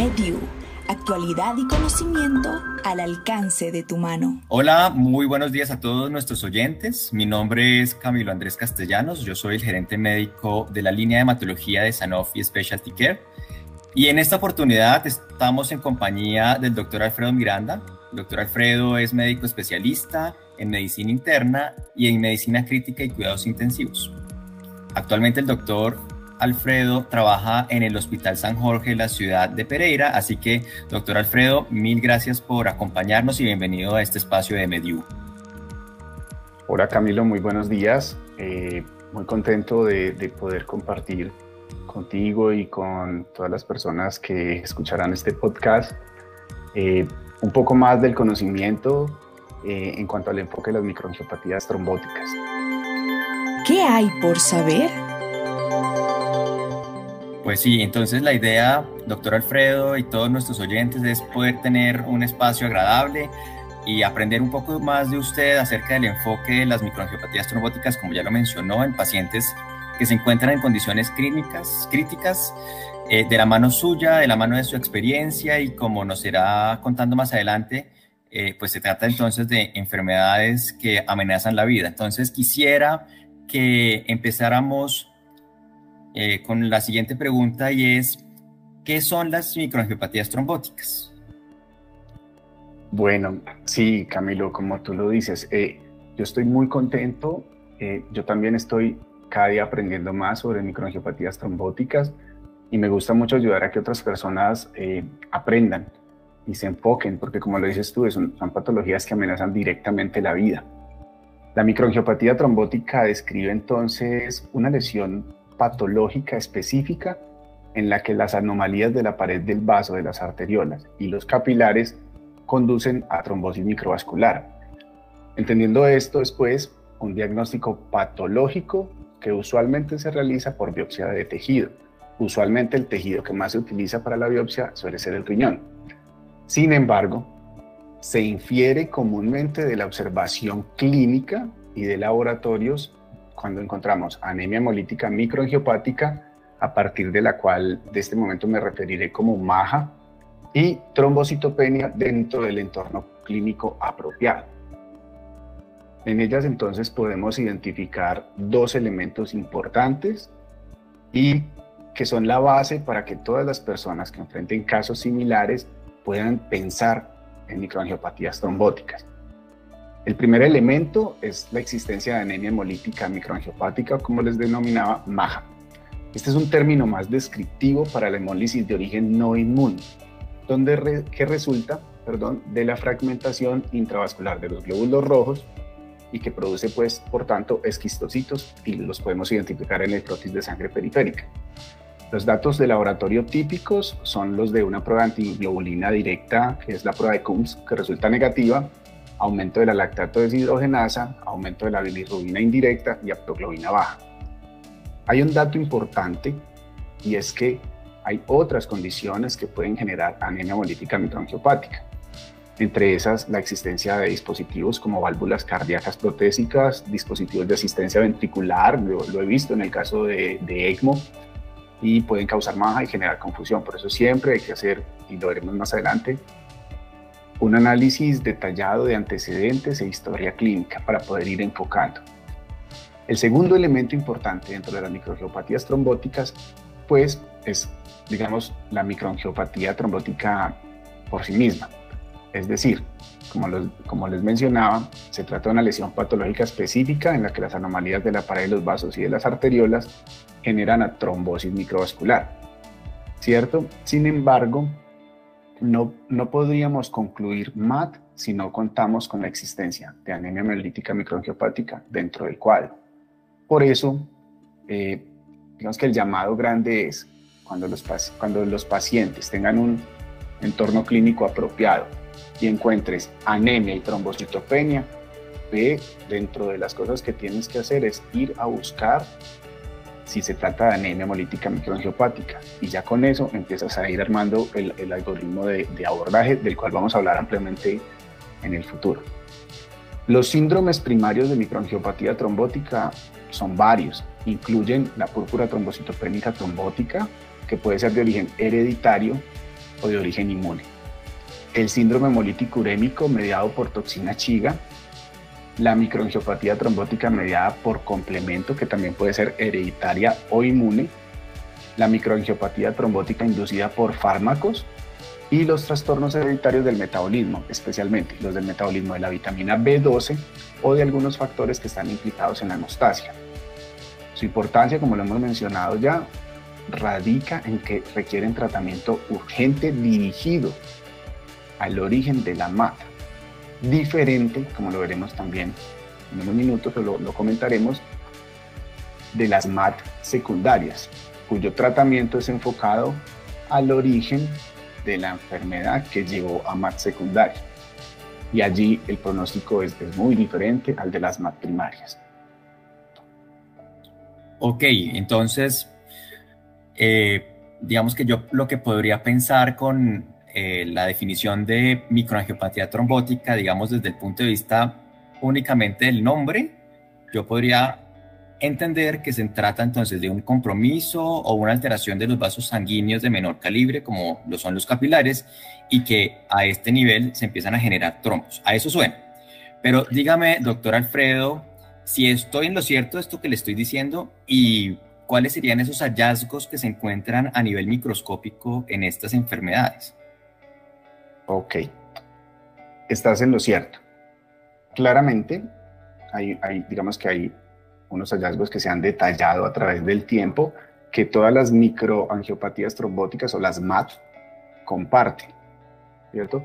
MedU, actualidad y conocimiento al alcance de tu mano. Hola, muy buenos días a todos nuestros oyentes. Mi nombre es Camilo Andrés Castellanos, yo soy el gerente médico de la línea de hematología de Sanofi Specialty Care. Y en esta oportunidad estamos en compañía del doctor Alfredo Miranda. El doctor Alfredo es médico especialista en medicina interna y en medicina crítica y cuidados intensivos. Actualmente el doctor Alfredo trabaja en el Hospital San Jorge de la ciudad de Pereira, así que, doctor Alfredo, mil gracias por acompañarnos y bienvenido a este espacio de Mediu. Hola Camilo, muy buenos días. Eh, muy contento de, poder compartir contigo y con todas las personas que escucharán este podcast eh, un poco más del conocimiento eh, en cuanto al enfoque de las microangiopatías trombóticas. ¿Qué hay por saber? Pues sí, entonces la idea, doctor Alfredo y todos nuestros oyentes, es poder tener un espacio agradable y aprender un poco más de usted acerca del enfoque de las microangiopatías trombóticas, como ya lo mencionó, en pacientes que se encuentran en condiciones clínicas, críticas, eh, de la mano suya, de la mano de su experiencia y como nos irá contando más adelante, eh, pues se trata entonces de enfermedades que amenazan la vida. Entonces quisiera que empezáramos eh, con la siguiente pregunta y es, ¿qué son las microangiopatías trombóticas? Bueno, sí, Camilo, como tú lo dices, eh, yo estoy muy contento. Eh, yo también estoy cada día aprendiendo más sobre microangiopatías trombóticas y me gusta mucho ayudar a que otras personas aprendan y se enfoquen, porque como lo dices tú, son, son patologías que amenazan directamente la vida. La microangiopatía trombótica describe entonces una lesión patológica específica en la que las anomalías de la pared del vaso de las arteriolas y los capilares conducen a trombosis microvascular. Entendiendo esto después, un diagnóstico patológico que usualmente se realiza por biopsia de tejido. Usualmente el tejido que más se utiliza para la biopsia suele ser el riñón. Sin embargo, se infiere comúnmente de la observación clínica y de laboratorios cuando encontramos anemia hemolítica microangiopática, a partir de la cual de este momento me referiré como MAJA, y trombocitopenia dentro del entorno clínico apropiado. En ellas entonces podemos identificar dos elementos importantes y que son la base para que todas las personas que enfrenten casos similares puedan pensar en microangiopatías trombóticas. El primer elemento es la existencia de anemia hemolítica microangiopática, como les denominaba MAJA. Este es un término más descriptivo para la hemólisis de origen no inmune, donde que resulta perdón, de la fragmentación intravascular de los glóbulos rojos y que produce, pues, por tanto, esquistocitos y los podemos identificar en el necrotis de sangre periférica. Los datos de laboratorio típicos son los de una prueba antiglobulina directa, que es la prueba de Coombs, que resulta negativa, aumento de la lactato deshidrogenasa, aumento de la bilirrubina indirecta y aptoglobina baja. Hay un dato importante y es que hay otras condiciones que pueden generar anemia hemolítica microangiopática. Entre esas, la existencia de dispositivos como válvulas cardíacas protésicas, dispositivos de asistencia ventricular, lo, he visto en el caso de, de ECMO, y pueden causar maja y generar confusión. Por eso siempre hay que hacer, y lo veremos más adelante, un análisis detallado de antecedentes e historia clínica para poder ir enfocando. El segundo elemento importante dentro de las microangiopatías trombóticas, pues es, digamos, la microangiopatía trombótica por sí misma. Es decir, como, como les mencionaba, se trata de una lesión patológica específica en la que las anomalías de la pared de los vasos y de las arteriolas generan a trombosis microvascular. ¿Cierto? Sin embargo, no, no podríamos concluir MAT si no contamos con la existencia de anemia hemolítica microangiopática dentro del cuadro. Por eso, eh, digamos que el llamado grande es cuando los, cuando los pacientes tengan un entorno clínico apropiado y encuentres anemia y trombocitopenia, ve dentro de las cosas que tienes que hacer es ir a buscar si se trata de anemia hemolítica microangiopática. Y ya con eso empiezas a ir armando el, el algoritmo de, de, abordaje del cual vamos a hablar ampliamente en el futuro. Los síndromes primarios de microangiopatía trombótica son varios. Incluyen la púrpura trombocitopénica trombótica, que puede ser de origen hereditario, o de origen inmune. El síndrome hemolítico urémico mediado por toxina chiga, la microangiopatía trombótica mediada por complemento, que también puede ser hereditaria o inmune, la microangiopatía trombótica inducida por fármacos y los trastornos hereditarios del metabolismo, especialmente los del metabolismo de la vitamina B12 o de algunos factores que están implicados en la anostasia. Su importancia, como lo hemos mencionado ya, radica en que requieren tratamiento urgente dirigido al origen de la mata, diferente, como lo veremos también en unos minutos, lo, lo comentaremos, de las MAT secundarias, cuyo tratamiento es enfocado al origen de la enfermedad que llevó a MAT secundaria. Y allí el pronóstico es, muy diferente al de las MAT primarias. Ok, entonces, eh, digamos que yo lo que podría pensar con eh, la definición de microangiopatía trombótica, digamos desde el punto de vista únicamente del nombre, yo podría entender que se trata entonces de un compromiso o una alteración de los vasos sanguíneos de menor calibre, como lo son los capilares, y que a este nivel se empiezan a generar trombos. A eso suena. Pero dígame, doctor Alfredo, si estoy en lo cierto de esto que le estoy diciendo y cuáles serían esos hallazgos que se encuentran a nivel microscópico en estas enfermedades. Ok, estás en lo cierto. Claramente, hay, digamos que hay unos hallazgos que se han detallado a través del tiempo que todas las microangiopatías trombóticas o las MAT comparten, ¿cierto?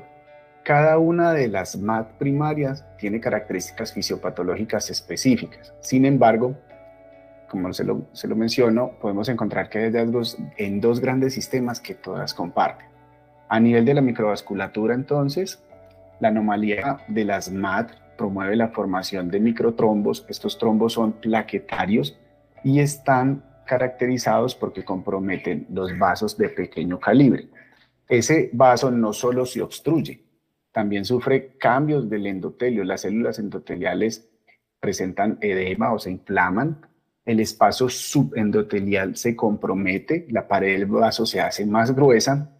Cada una de las MAT primarias tiene características fisiopatológicas específicas. Sin embargo, como se lo, se lo menciono, podemos encontrar que hay hallazgos en dos grandes sistemas que todas comparten. A nivel de la microvasculatura, entonces, la anomalía de las MAT promueve la formación de microtrombos. Estos trombos son plaquetarios y están caracterizados porque comprometen los vasos de pequeño calibre. Ese vaso no solo se obstruye, también sufre cambios del endotelio. Las células endoteliales presentan edema o se inflaman. El espacio subendotelial se compromete, la pared del vaso se hace más gruesa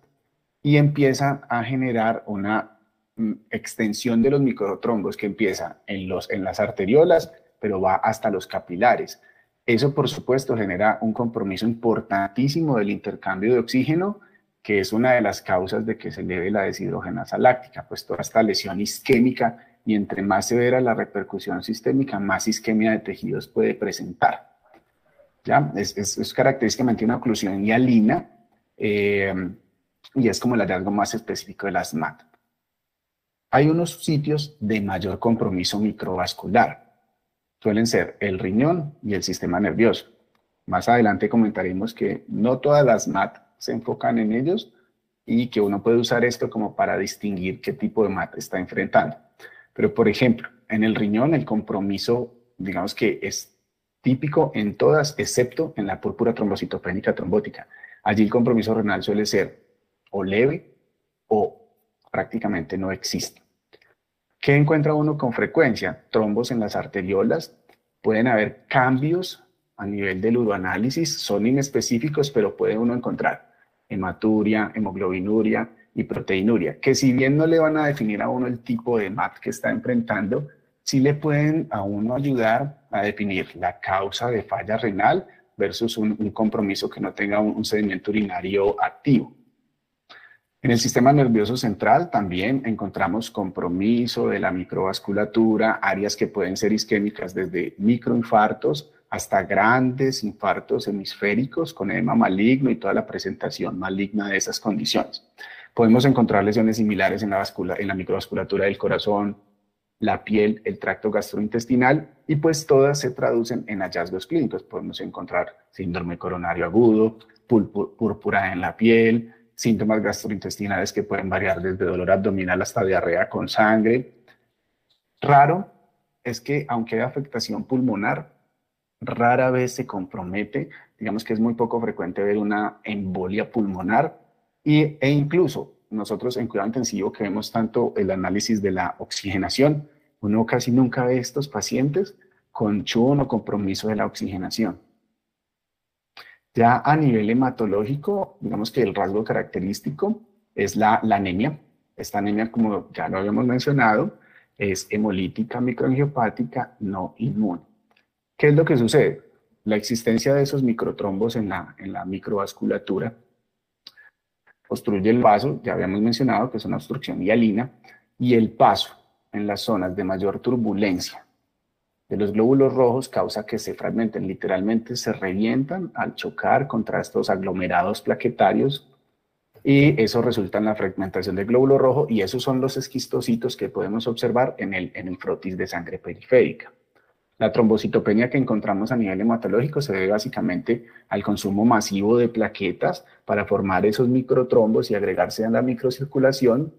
y empieza a generar una Mm, extensión de los microtrombos que empieza en, los, en las arteriolas, pero va hasta los capilares. Eso, por supuesto, genera un compromiso importantísimo del intercambio de oxígeno, que es una de las causas de que se eleve la deshidrogenasa láctica, pues toda esta lesión isquémica y entre más severa la repercusión sistémica, más isquemia de tejidos puede presentar. ¿Ya? Es, es, característicamente una oclusión hialina eh, y es como el hallazgo más específico de las MAT. Hay unos sitios de mayor compromiso microvascular. Suelen ser el riñón y el sistema nervioso. Más adelante comentaremos que no todas las MAT se enfocan en ellos y que uno puede usar esto como para distinguir qué tipo de MAT está enfrentando. Pero, por ejemplo, en el riñón el compromiso, digamos que es típico en todas, excepto en la púrpura trombocitopénica trombótica. Allí el compromiso renal suele ser o leve o prácticamente no existe. ¿Qué encuentra uno con frecuencia? Trombos en las arteriolas, pueden haber cambios a nivel del uroanálisis, son inespecíficos, pero puede uno encontrar hematuria, hemoglobinuria y proteinuria, que si bien no le van a definir a uno el tipo de MAT que está enfrentando, sí le pueden a uno ayudar a definir la causa de falla renal versus un, compromiso que no tenga un sedimento urinario activo. En el sistema nervioso central también encontramos compromiso de la microvasculatura, áreas que pueden ser isquémicas desde microinfartos hasta grandes infartos hemisféricos con edema maligno y toda la presentación maligna de esas condiciones. Podemos encontrar lesiones similares en la, en la microvasculatura del corazón, la piel, el tracto gastrointestinal y pues todas se traducen en hallazgos clínicos. Podemos encontrar síndrome coronario agudo, púrpura en la piel, síntomas gastrointestinales que pueden variar desde dolor abdominal hasta diarrea con sangre. Raro es que aunque hay afectación pulmonar, rara vez se compromete, digamos que es muy poco frecuente ver una embolia pulmonar y, e incluso nosotros en cuidado intensivo que vemos tanto el análisis de la oxigenación, uno casi nunca ve estos pacientes con chun o compromiso de la oxigenación. Ya a nivel hematológico, digamos que el rasgo característico es la, anemia. Esta anemia, como ya lo habíamos mencionado, es hemolítica microangiopática no inmune. ¿Qué es lo que sucede? La existencia de esos microtrombos en la, en la microvasculatura obstruye el vaso, ya habíamos mencionado que es una obstrucción hialina, y el paso en las zonas de mayor turbulencia de los glóbulos rojos causa que se fragmenten, literalmente se revientan al chocar contra estos aglomerados plaquetarios y eso resulta en la fragmentación del glóbulo rojo y esos son los esquistocitos que podemos observar en el, en el frotis de sangre periférica. La trombocitopenia que encontramos a nivel hematológico se debe básicamente al consumo masivo de plaquetas para formar esos microtrombos y agregarse a la microcirculación.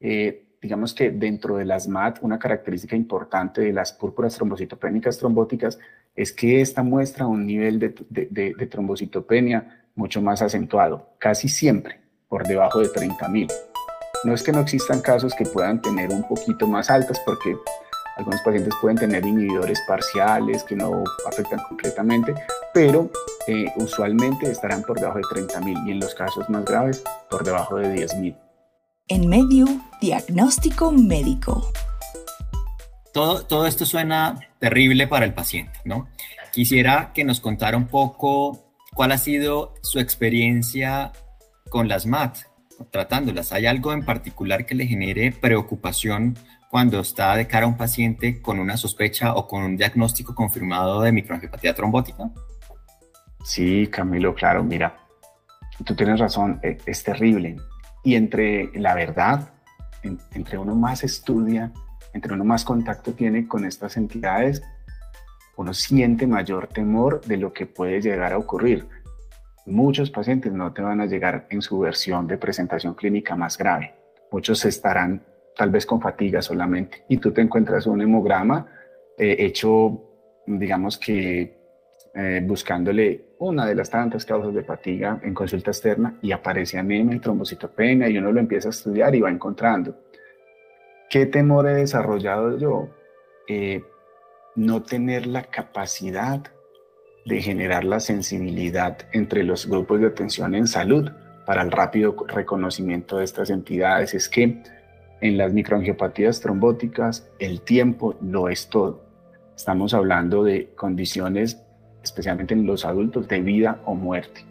Eh, digamos que dentro de las MAT, una característica importante de las púrpuras trombocitopénicas trombóticas es que esta muestra un nivel de, de, trombocitopenia mucho más acentuado, casi siempre por debajo de 30.000. No es que no existan casos que puedan tener un poquito más altas, porque algunos pacientes pueden tener inhibidores parciales que no afectan completamente, pero eh, usualmente estarán por debajo de 30.000 y en los casos más graves por debajo de 10.000. En medio, diagnóstico médico. Todo, todo esto suena terrible para el paciente, ¿no? Quisiera que nos contara un poco cuál ha sido su experiencia con las MAT, tratándolas? ¿Hay algo en particular que le genere preocupación cuando está de cara a un paciente con una sospecha o con un diagnóstico confirmado de microangiopatía trombótica? Sí, Camilo, claro, mira, tú tienes razón, e, es, terrible. Y entre la verdad, entre uno más estudia, entre uno más contacto tiene con estas entidades, uno siente mayor temor de lo que puede llegar a ocurrir muchos pacientes no te van a llegar en su versión de presentación clínica más grave. Muchos estarán tal vez con fatiga solamente y tú te encuentras un hemograma eh, hecho, digamos que eh, buscándole una de las tantas causas de fatiga en consulta externa y aparece anemia y trombocitopenia y uno lo empieza a estudiar y va encontrando. ¿Qué temor he desarrollado yo? Eh, no tener la capacidad de generar la sensibilidad entre los grupos de atención en salud para el rápido reconocimiento de estas entidades es que en las microangiopatías trombóticas el tiempo no es todo. Estamos hablando de condiciones, especialmente en los adultos, de vida o muerte.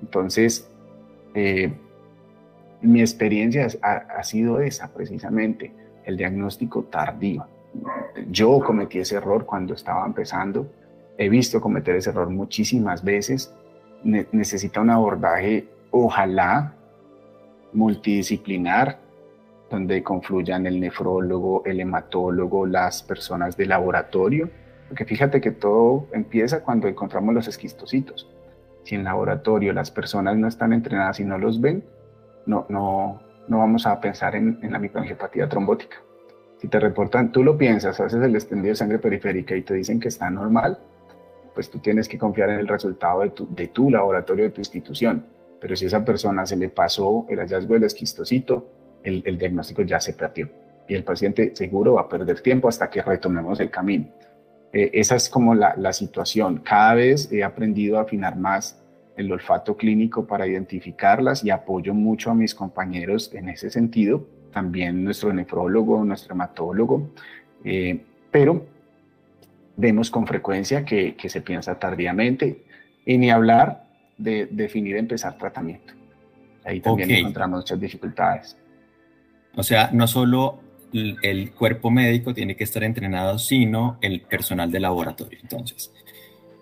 Entonces, eh, mi experiencia ha, sido esa precisamente, el diagnóstico tardío. Yo cometí ese error cuando estaba empezando He visto cometer ese error muchísimas veces. necesita un abordaje, ojalá, multidisciplinar, donde confluyan el nefrólogo, el hematólogo, las personas de laboratorio. Porque fíjate que todo empieza cuando encontramos los esquistocitos. Si en laboratorio las personas no están entrenadas y no los ven, no, no, no vamos a pensar en, la microangiopatía trombótica. Si te reportan, tú lo piensas, haces el extendido de sangre periférica y te dicen que está normal, pues tú tienes que confiar en el resultado de tu, de tu laboratorio, de tu institución. Pero si a esa persona se le pasó el hallazgo del esquistocito, el, el diagnóstico ya se perdió y el paciente seguro va a perder tiempo hasta que retomemos el camino. Eh, esa es como la, la, situación. Cada vez he aprendido a afinar más el olfato clínico para identificarlas y apoyo mucho a mis compañeros en ese sentido, también nuestro nefrólogo, nuestro hematólogo, eh, pero vemos con frecuencia que, se piensa tardíamente y ni hablar de definir empezar tratamiento. Ahí también encontramos muchas dificultades. O sea, no solo el cuerpo médico tiene que estar entrenado, sino el personal de laboratorio, entonces.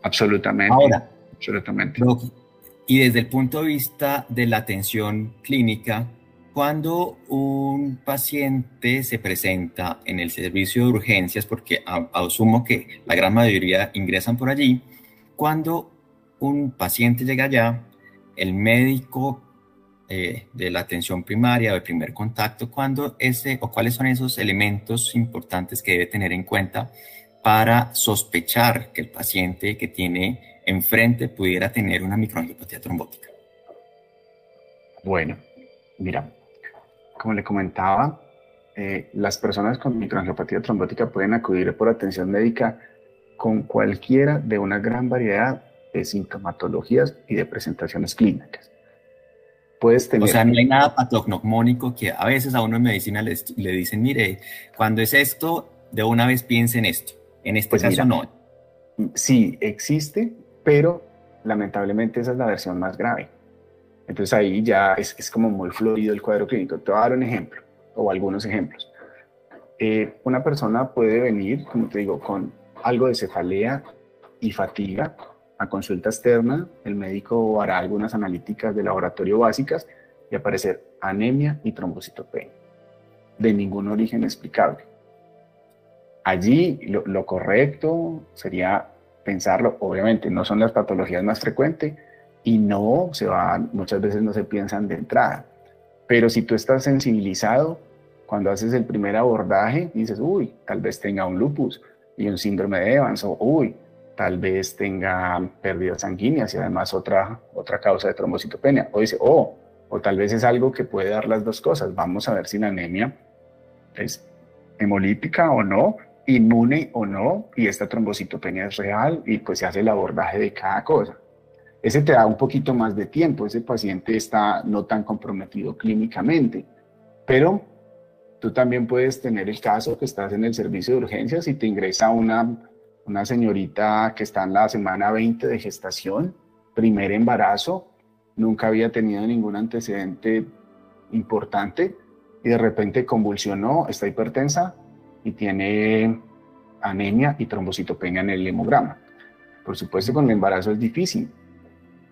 Absolutamente. Ahora, absolutamente. y desde el punto de vista de la atención clínica, cuando un paciente se presenta en el servicio de urgencias, porque asumo que la gran mayoría ingresan por allí, cuando un paciente llega allá, el médico eh, de la atención primaria o de primer contacto, cuando ese o cuáles son esos elementos importantes que debe tener en cuenta para sospechar que el paciente que tiene enfrente pudiera tener una microangiopatía trombótica. Bueno, mira, como le comentaba, eh, las personas con microangiopatía trombótica pueden acudir por atención médica con cualquiera de una gran variedad de sintomatologías y de presentaciones clínicas. Puedes tener... O sea, no hay nada patognomónico que a veces a uno en medicina le, le dicen, mire, cuando es esto, de una vez piense en esto. En este pues caso no. Sí, existe, pero lamentablemente esa es la versión más grave. Entonces ahí ya es, es como muy florido el cuadro clínico. Te voy a dar un ejemplo o algunos ejemplos. Eh, una persona puede venir, como te digo, con algo de cefalea y fatiga a consulta externa. El médico hará algunas analíticas de laboratorio básicas y aparecer anemia y trombocitopenia de ningún origen explicable. Allí lo, lo correcto sería pensarlo, obviamente no son las patologías más frecuentes y no se van, muchas veces no se piensan de entrada. Pero si tú estás sensibilizado, cuando haces el primer abordaje, dices, uy, tal vez tenga un lupus y un síndrome de Evans, o uy, tal vez tenga pérdidas sanguíneas y además otra, otra causa de trombocitopenia. O dice, oh, o tal vez es algo que puede dar las dos cosas. Vamos a ver si la anemia es hemolítica o no, inmune o no, y esta trombocitopenia es real, y pues se hace el abordaje de cada cosa. Ese te da un poquito más de tiempo, ese paciente está no tan comprometido clínicamente, pero Tú también puedes tener el caso que estás en el servicio de urgencias y te ingresa una, una señorita que está en la semana 20 de gestación, primer embarazo, nunca había tenido ningún antecedente importante y de repente convulsionó, está hipertensa y tiene anemia y trombocitopenia en el hemograma. Por supuesto, con el embarazo es difícil,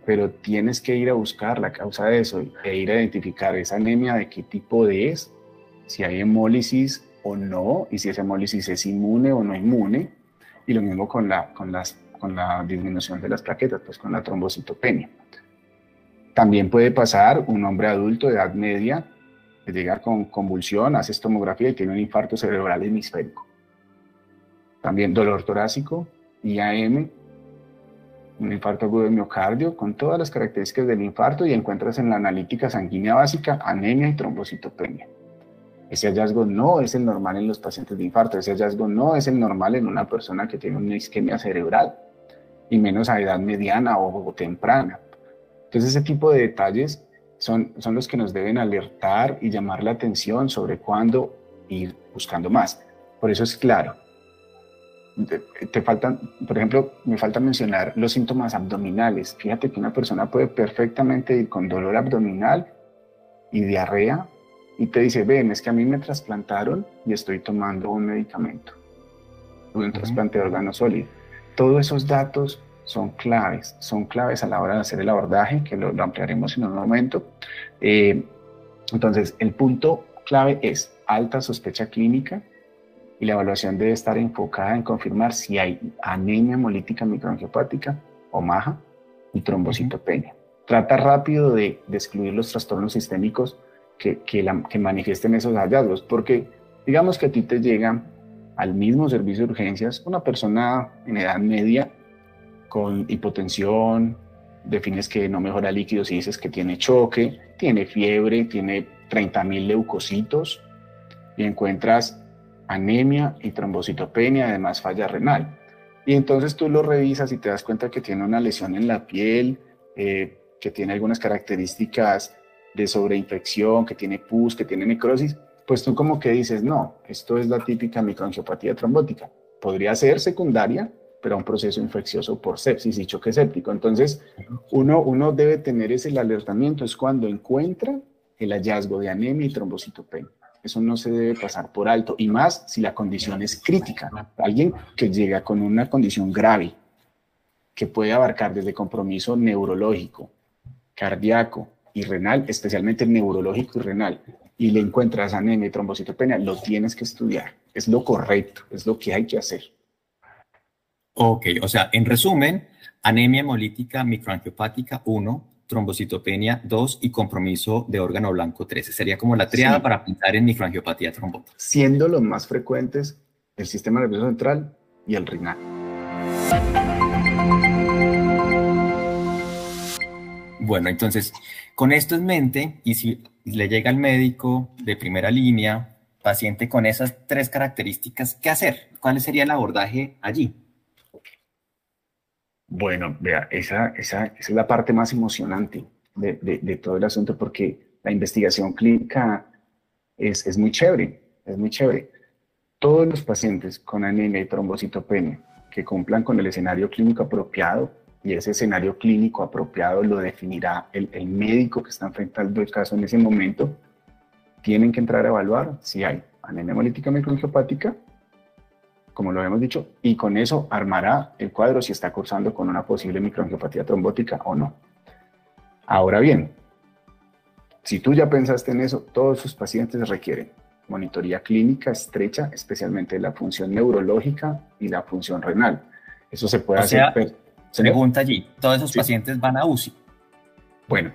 pero tienes que ir a buscar la causa de eso e ir a identificar esa anemia de qué tipo de es si hay hemólisis o no, y si esa hemólisis es inmune o no inmune, y lo mismo con la, con las, con la disminución de las plaquetas, pues con la trombocitopenia. También puede pasar un hombre adulto de edad media que llega con convulsión, hace tomografía y tiene un infarto cerebral hemisférico. También dolor torácico, IAM, un infarto agudo de miocardio con todas las características del infarto y encuentras en la analítica sanguínea básica anemia y trombocitopenia. Ese hallazgo no es el normal en los pacientes de infarto, ese hallazgo no es el normal en una persona que tiene una isquemia cerebral, y menos a edad mediana o, temprana. Entonces ese tipo de detalles son, son los que nos deben alertar y llamar la atención sobre cuándo ir buscando más. Por eso es claro. Te, faltan, por ejemplo, me falta mencionar los síntomas abdominales. Fíjate que una persona puede perfectamente ir con dolor abdominal y diarrea y te dice, ven, es que a mí me trasplantaron y estoy tomando un medicamento, un trasplante de órgano sólido. Todos esos datos son claves, son claves a la hora de hacer el abordaje, que lo, ampliaremos en un momento. Eh, entonces, el punto clave es alta sospecha clínica y la evaluación debe estar enfocada en confirmar si hay anemia hemolítica microangiopática o MAJA y trombocitopenia. Trata rápido de, de excluir los trastornos sistémicos que, que, manifiesten esos hallazgos, porque digamos que a ti te llega al mismo servicio de urgencias una persona en edad media con hipotensión, defines que no mejora líquidos y dices que tiene choque, tiene fiebre, tiene 30.000 leucocitos y encuentras anemia y trombocitopenia, además falla renal. Y entonces tú lo revisas y te das cuenta que tiene una lesión en la piel, eh, que tiene algunas características de sobreinfección, que tiene pus, que tiene necrosis, pues tú como que dices, no, esto es la típica microangiopatía trombótica. Podría ser secundaria, pero a un proceso infeccioso por sepsis y choque séptico. Entonces, uno, uno debe tener ese alertamiento, es cuando encuentra el hallazgo de anemia y trombocitopenia. Eso no se debe pasar por alto, y más si la condición es crítica. Alguien que llega con una condición grave, que puede abarcar desde compromiso neurológico, cardíaco, y renal, especialmente neurológico y renal, y le encuentras anemia y trombocitopenia, lo tienes que estudiar. Es lo correcto, es lo que hay que hacer. Ok, o sea, en resumen, anemia hemolítica microangiopática 1, trombocitopenia 2 y compromiso de órgano blanco 13. Sería como la triada para pensar en microangiopatía trombótica. Siendo los más frecuentes el sistema nervioso central y el renal. Bueno, entonces, con esto en mente, y si le llega al médico de primera línea, paciente con esas tres características, ¿qué hacer? ¿Cuál sería el abordaje allí? Bueno, vea, esa, esa, es la parte más emocionante. de, de, todo el asunto porque la investigación clínica es, es muy chévere, es muy chévere. Todos los pacientes con anemia y trombocitopenia que cumplan con el escenario clínico apropiado, y ese escenario clínico apropiado lo definirá el, el médico que está enfrentando el caso en ese momento, tienen que entrar a evaluar si hay anemia hemolítica microangiopática, como lo hemos dicho, y con eso armará el cuadro si está cursando con una posible microangiopatía trombótica o no. Ahora bien, si tú ya pensaste en eso, todos sus pacientes requieren monitoría clínica estrecha, especialmente la función neurológica y la función renal. Eso se puede hacer. Pregunta allí, ¿todos esos pacientes van a UCI? Bueno,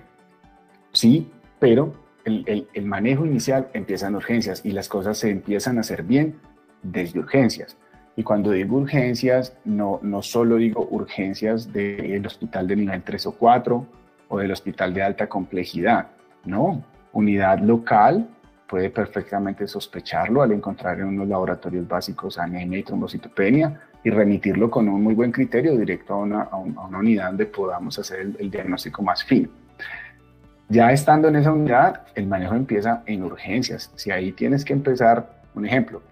sí, pero el, el, manejo inicial empieza en urgencias y las cosas se empiezan a hacer bien desde urgencias. Y cuando digo urgencias, no, no solo digo urgencias del hospital de nivel 3 o 4 o del hospital de alta complejidad, no, unidad local puede perfectamente sospecharlo al encontrar en unos laboratorios básicos anemia y trombocitopenia y remitirlo con un muy buen criterio directo a una, a una unidad donde podamos hacer el, el, diagnóstico más fino. Ya estando en esa unidad, el manejo empieza en urgencias. Si ahí tienes que empezar, un ejemplo,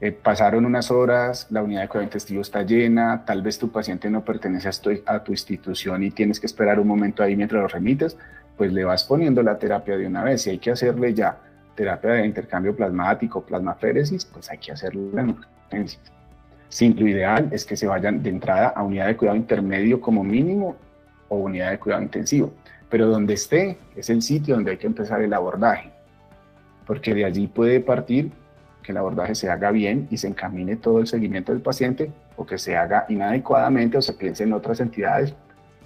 eh, pasaron unas horas, la unidad de cuidado intensivo está llena, tal vez tu paciente no pertenece a tu, institución y tienes que esperar un momento ahí mientras lo remites, pues le vas poniendo la terapia de una vez. Si hay que hacerle ya terapia de intercambio plasmático, plasmaféresis, pues hay que hacerlo en urgencias. Sí, lo ideal es que se vayan de entrada a unidad de cuidado intermedio como mínimo o unidad de cuidado intensivo, pero donde esté es el sitio donde hay que empezar el abordaje, porque de allí puede partir que el abordaje se haga bien y se encamine todo el seguimiento del paciente o que se haga inadecuadamente o se piense en otras entidades,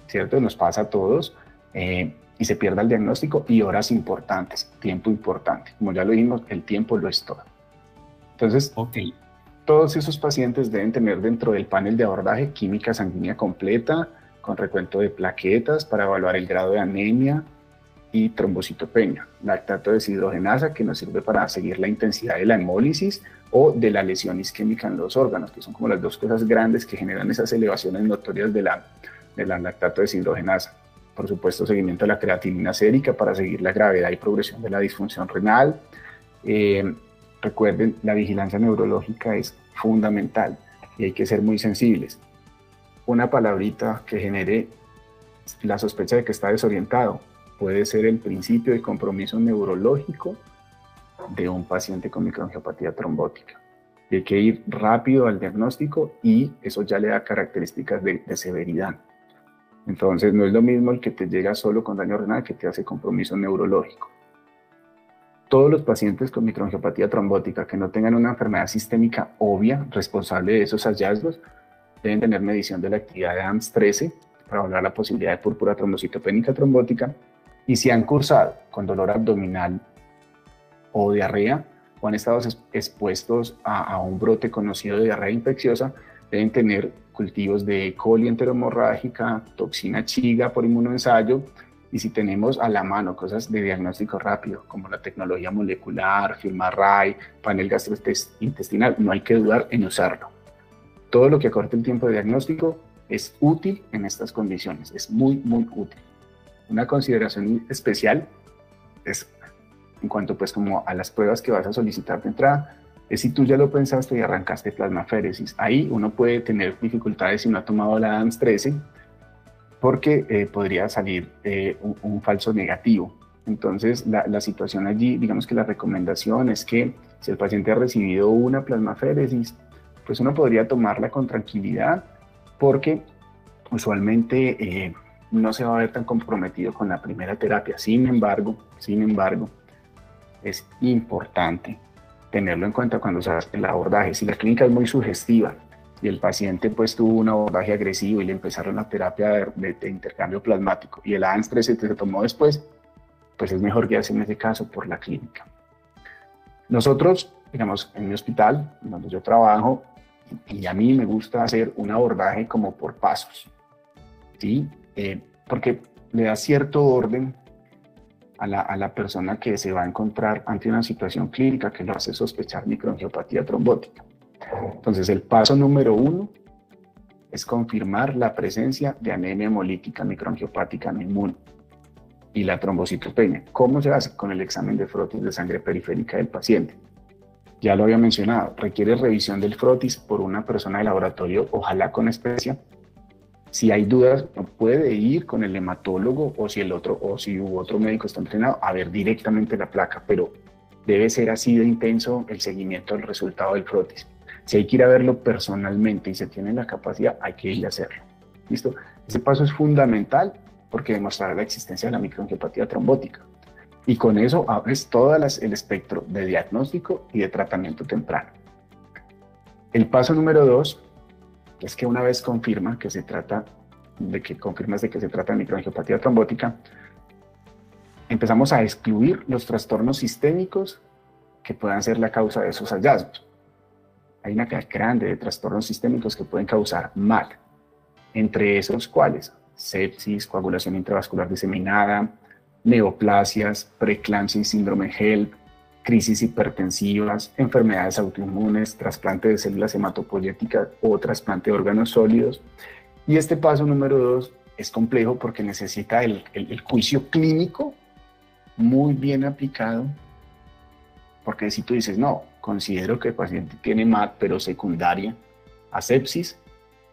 ¿cierto? Nos pasa a todos eh, y se pierda el diagnóstico y horas importantes, tiempo importante. Como ya lo dijimos, el tiempo lo es todo. Entonces, okay. Todos esos pacientes deben tener dentro del panel de abordaje química sanguínea completa, con recuento de plaquetas para evaluar el grado de anemia, y trombocitopenia, lactato deshidrogenasa que nos sirve para seguir la intensidad de la hemólisis o de la lesión isquémica en los órganos, que son como las dos cosas grandes que generan esas elevaciones notorias de la, de la lactato deshidrogenasa. Por supuesto, seguimiento de la creatinina sérica para seguir la gravedad y progresión de la disfunción renal. Eh, recuerden, la vigilancia neurológica es fundamental y hay que ser muy sensibles. Una palabrita que genere la sospecha de que está desorientado, puede ser el principio de compromiso neurológico de un paciente con microangiopatía trombótica. Hay que ir rápido al diagnóstico y eso ya le da características de, severidad. Entonces no es lo mismo el que te llega solo con daño renal que te hace compromiso neurológico. Todos los pacientes con microangiopatía trombótica que no tengan una enfermedad sistémica obvia responsable de esos hallazgos deben tener medición de la actividad de AMS-13 para evaluar la posibilidad de púrpura trombocitopénica trombótica. Y si han cursado con dolor abdominal o diarrea o han estado expuestos a, un brote conocido de diarrea infecciosa, deben tener cultivos de coli enteromorrágica, toxina chiga por inmunoensayo, y si tenemos a la mano cosas de diagnóstico rápido, como la tecnología molecular, FilmaRay, panel gastrointestinal, no hay que dudar en usarlo. Todo lo que acorte el tiempo de diagnóstico es útil en estas condiciones, es muy, muy útil. Una consideración especial es en cuanto pues como a las pruebas que vas a solicitar de entrada, es si tú ya lo pensaste y arrancaste plasmaféresis. Ahí uno puede tener dificultades si no ha tomado la ADAMS 13 porque eh, podría salir eh, un, falso negativo. Entonces la, situación allí, digamos que la recomendación es que si el paciente ha recibido una plasmaféresis, pues uno podría tomarla con tranquilidad porque usualmente... Eh, no se va a ver tan comprometido con la primera terapia. Sin embargo, sin embargo, es importante tenerlo en cuenta cuando se hace el abordaje. Si la clínica es muy sugestiva y el paciente pues tuvo un abordaje agresivo y le empezaron la terapia de, intercambio plasmático y el ANS 13 se tomó después, pues es mejor guiarse en ese caso por la clínica. Nosotros, digamos, en mi hospital, donde yo trabajo, y a mí me gusta hacer un abordaje como por pasos. ¿sí? Eh, porque le da cierto orden a la, a la, persona que se va a encontrar ante una situación clínica que lo hace sospechar microangiopatía trombótica. Entonces, el paso número uno es confirmar la presencia de anemia hemolítica microangiopática en inmune. y la trombocitopenia. ¿Cómo se hace? Con el examen de frotis de sangre periférica del paciente. Ya lo había mencionado, requiere revisión del frotis por una persona de laboratorio, ojalá con especia. Si hay dudas, no puede ir con el hematólogo o si el otro o si otro médico está entrenado a ver directamente la placa, pero debe ser así de intenso el seguimiento del resultado del frotis. Si hay que ir a verlo personalmente y se tiene la capacidad, hay que ir a hacerlo. ¿Listo? Ese paso es fundamental porque demostrará la existencia de la microangiopatía trombótica. Y con eso abres todo el espectro de diagnóstico y de tratamiento temprano. El paso número dos es que una vez confirma que se trata de que confirmas de que se trata de microangiopatía trombótica, empezamos a excluir los trastornos sistémicos que puedan ser la causa de esos hallazgos. Hay una cantidad grande de trastornos sistémicos que pueden causar mal, entre esos cuales sepsis, coagulación intravascular diseminada, neoplasias, preeclampsia y síndrome HELP, crisis hipertensivas, enfermedades autoinmunes, trasplante de células hematopoyéticas o trasplante de órganos sólidos. Y este paso número dos es complejo porque necesita el juicio clínico muy bien aplicado, porque si tú dices, no, considero que el paciente tiene MAT, pero secundaria a sepsis,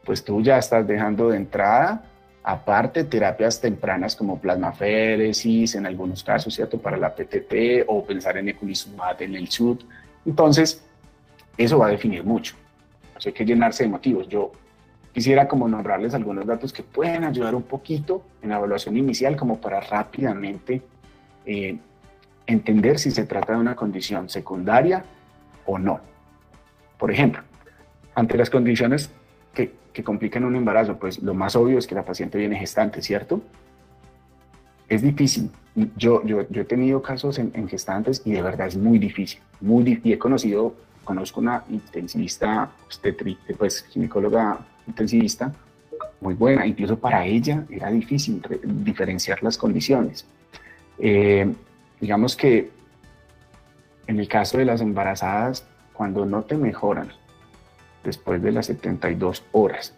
pues tú ya estás dejando de entrada Aparte, terapias tempranas como plasmaféresis, en algunos casos, ¿cierto? Para la PTT o pensar en eculizumab en el SUD. Entonces, eso va a definir mucho. hay que llenarse de motivos. Yo quisiera como nombrarles algunos datos que pueden ayudar un poquito en la evaluación inicial como para rápidamente eh, entender si se trata de una condición secundaria o no. Por ejemplo, ante las condiciones que, que complican un embarazo? Pues lo más obvio es que la paciente viene gestante, ¿cierto? Es difícil. Yo, yo, yo he tenido casos en, gestantes y de verdad es muy difícil. Muy y he conocido, conozco una intensivista, pues ginecóloga intensivista, muy buena. Incluso para ella era difícil diferenciar las condiciones. Eh, digamos que en el caso de las embarazadas, cuando no te mejoran después de las 72 horas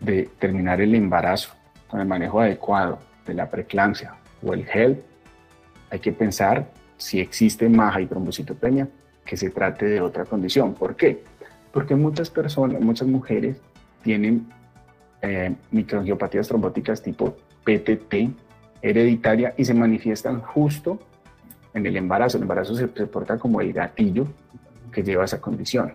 de terminar el embarazo con el manejo adecuado de la preeclampsia o el HELP, hay que pensar si existe maja y trombocitopenia, que se trate de otra condición. ¿Por qué? Porque muchas personas, muchas mujeres tienen eh, microangiopatías trombóticas tipo PTT hereditaria y se manifiestan justo en el embarazo. El embarazo se, se porta como el gatillo que lleva a esa condición.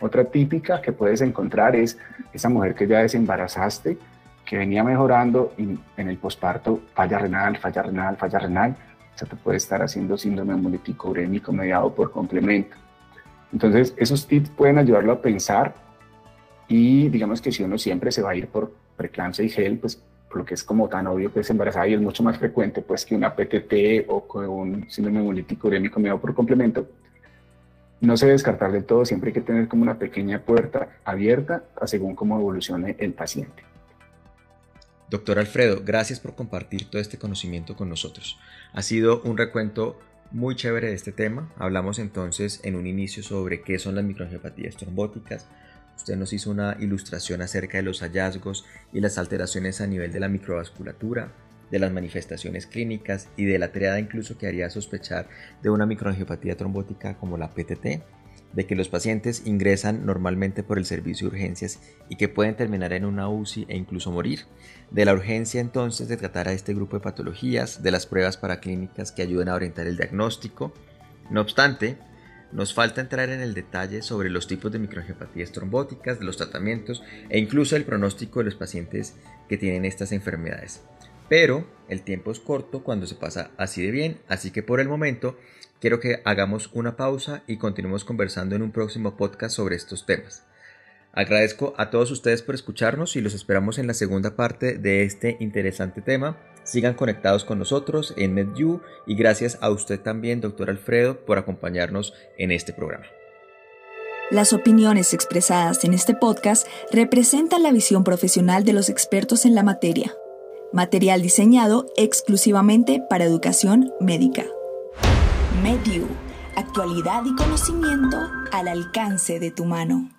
Otra típica que puedes encontrar es esa mujer que ya desembarazaste, que venía mejorando y en el posparto falla renal, falla renal, falla renal. O sea, te puede estar haciendo síndrome hemolítico urémico mediado por complemento. Entonces, esos tips pueden ayudarlo a pensar y digamos que si uno siempre se va a ir por preeclampsia y gel, pues por lo que es como tan obvio que es embarazada y es mucho más frecuente pues que una PTT o con un síndrome hemolítico urémico mediado por complemento, no se debe descartar del todo, siempre hay que tener como una pequeña puerta abierta según cómo evolucione el paciente. Doctor Alfredo, gracias por compartir todo este conocimiento con nosotros. Ha sido un recuento muy chévere de este tema. Hablamos entonces en un inicio sobre qué son las microangiopatías trombóticas. Usted nos hizo una ilustración acerca de los hallazgos y las alteraciones a nivel de la microvasculatura, de las manifestaciones clínicas y de la triada incluso que haría sospechar de una microangiopatía trombótica como la PTT, de que los pacientes ingresan normalmente por el servicio de urgencias y que pueden terminar en una UCI e incluso morir, de la urgencia entonces de tratar a este grupo de patologías, de las pruebas paraclínicas que ayuden a orientar el diagnóstico. No obstante, nos falta entrar en el detalle sobre los tipos de microangiopatías trombóticas, de los tratamientos e incluso el pronóstico de los pacientes que tienen estas enfermedades. Pero el tiempo es corto cuando se pasa así de bien, así que por el momento quiero que hagamos una pausa y continuemos conversando en un próximo podcast sobre estos temas. Agradezco a todos ustedes por escucharnos y los esperamos en la segunda parte de este interesante tema. Sigan conectados con nosotros en MedU y gracias a usted también, doctor Alfredo, por acompañarnos en este programa. Las opiniones expresadas en este podcast representan la visión profesional de los expertos en la materia material diseñado exclusivamente para educación médica. Medu, actualidad y conocimiento al alcance de tu mano.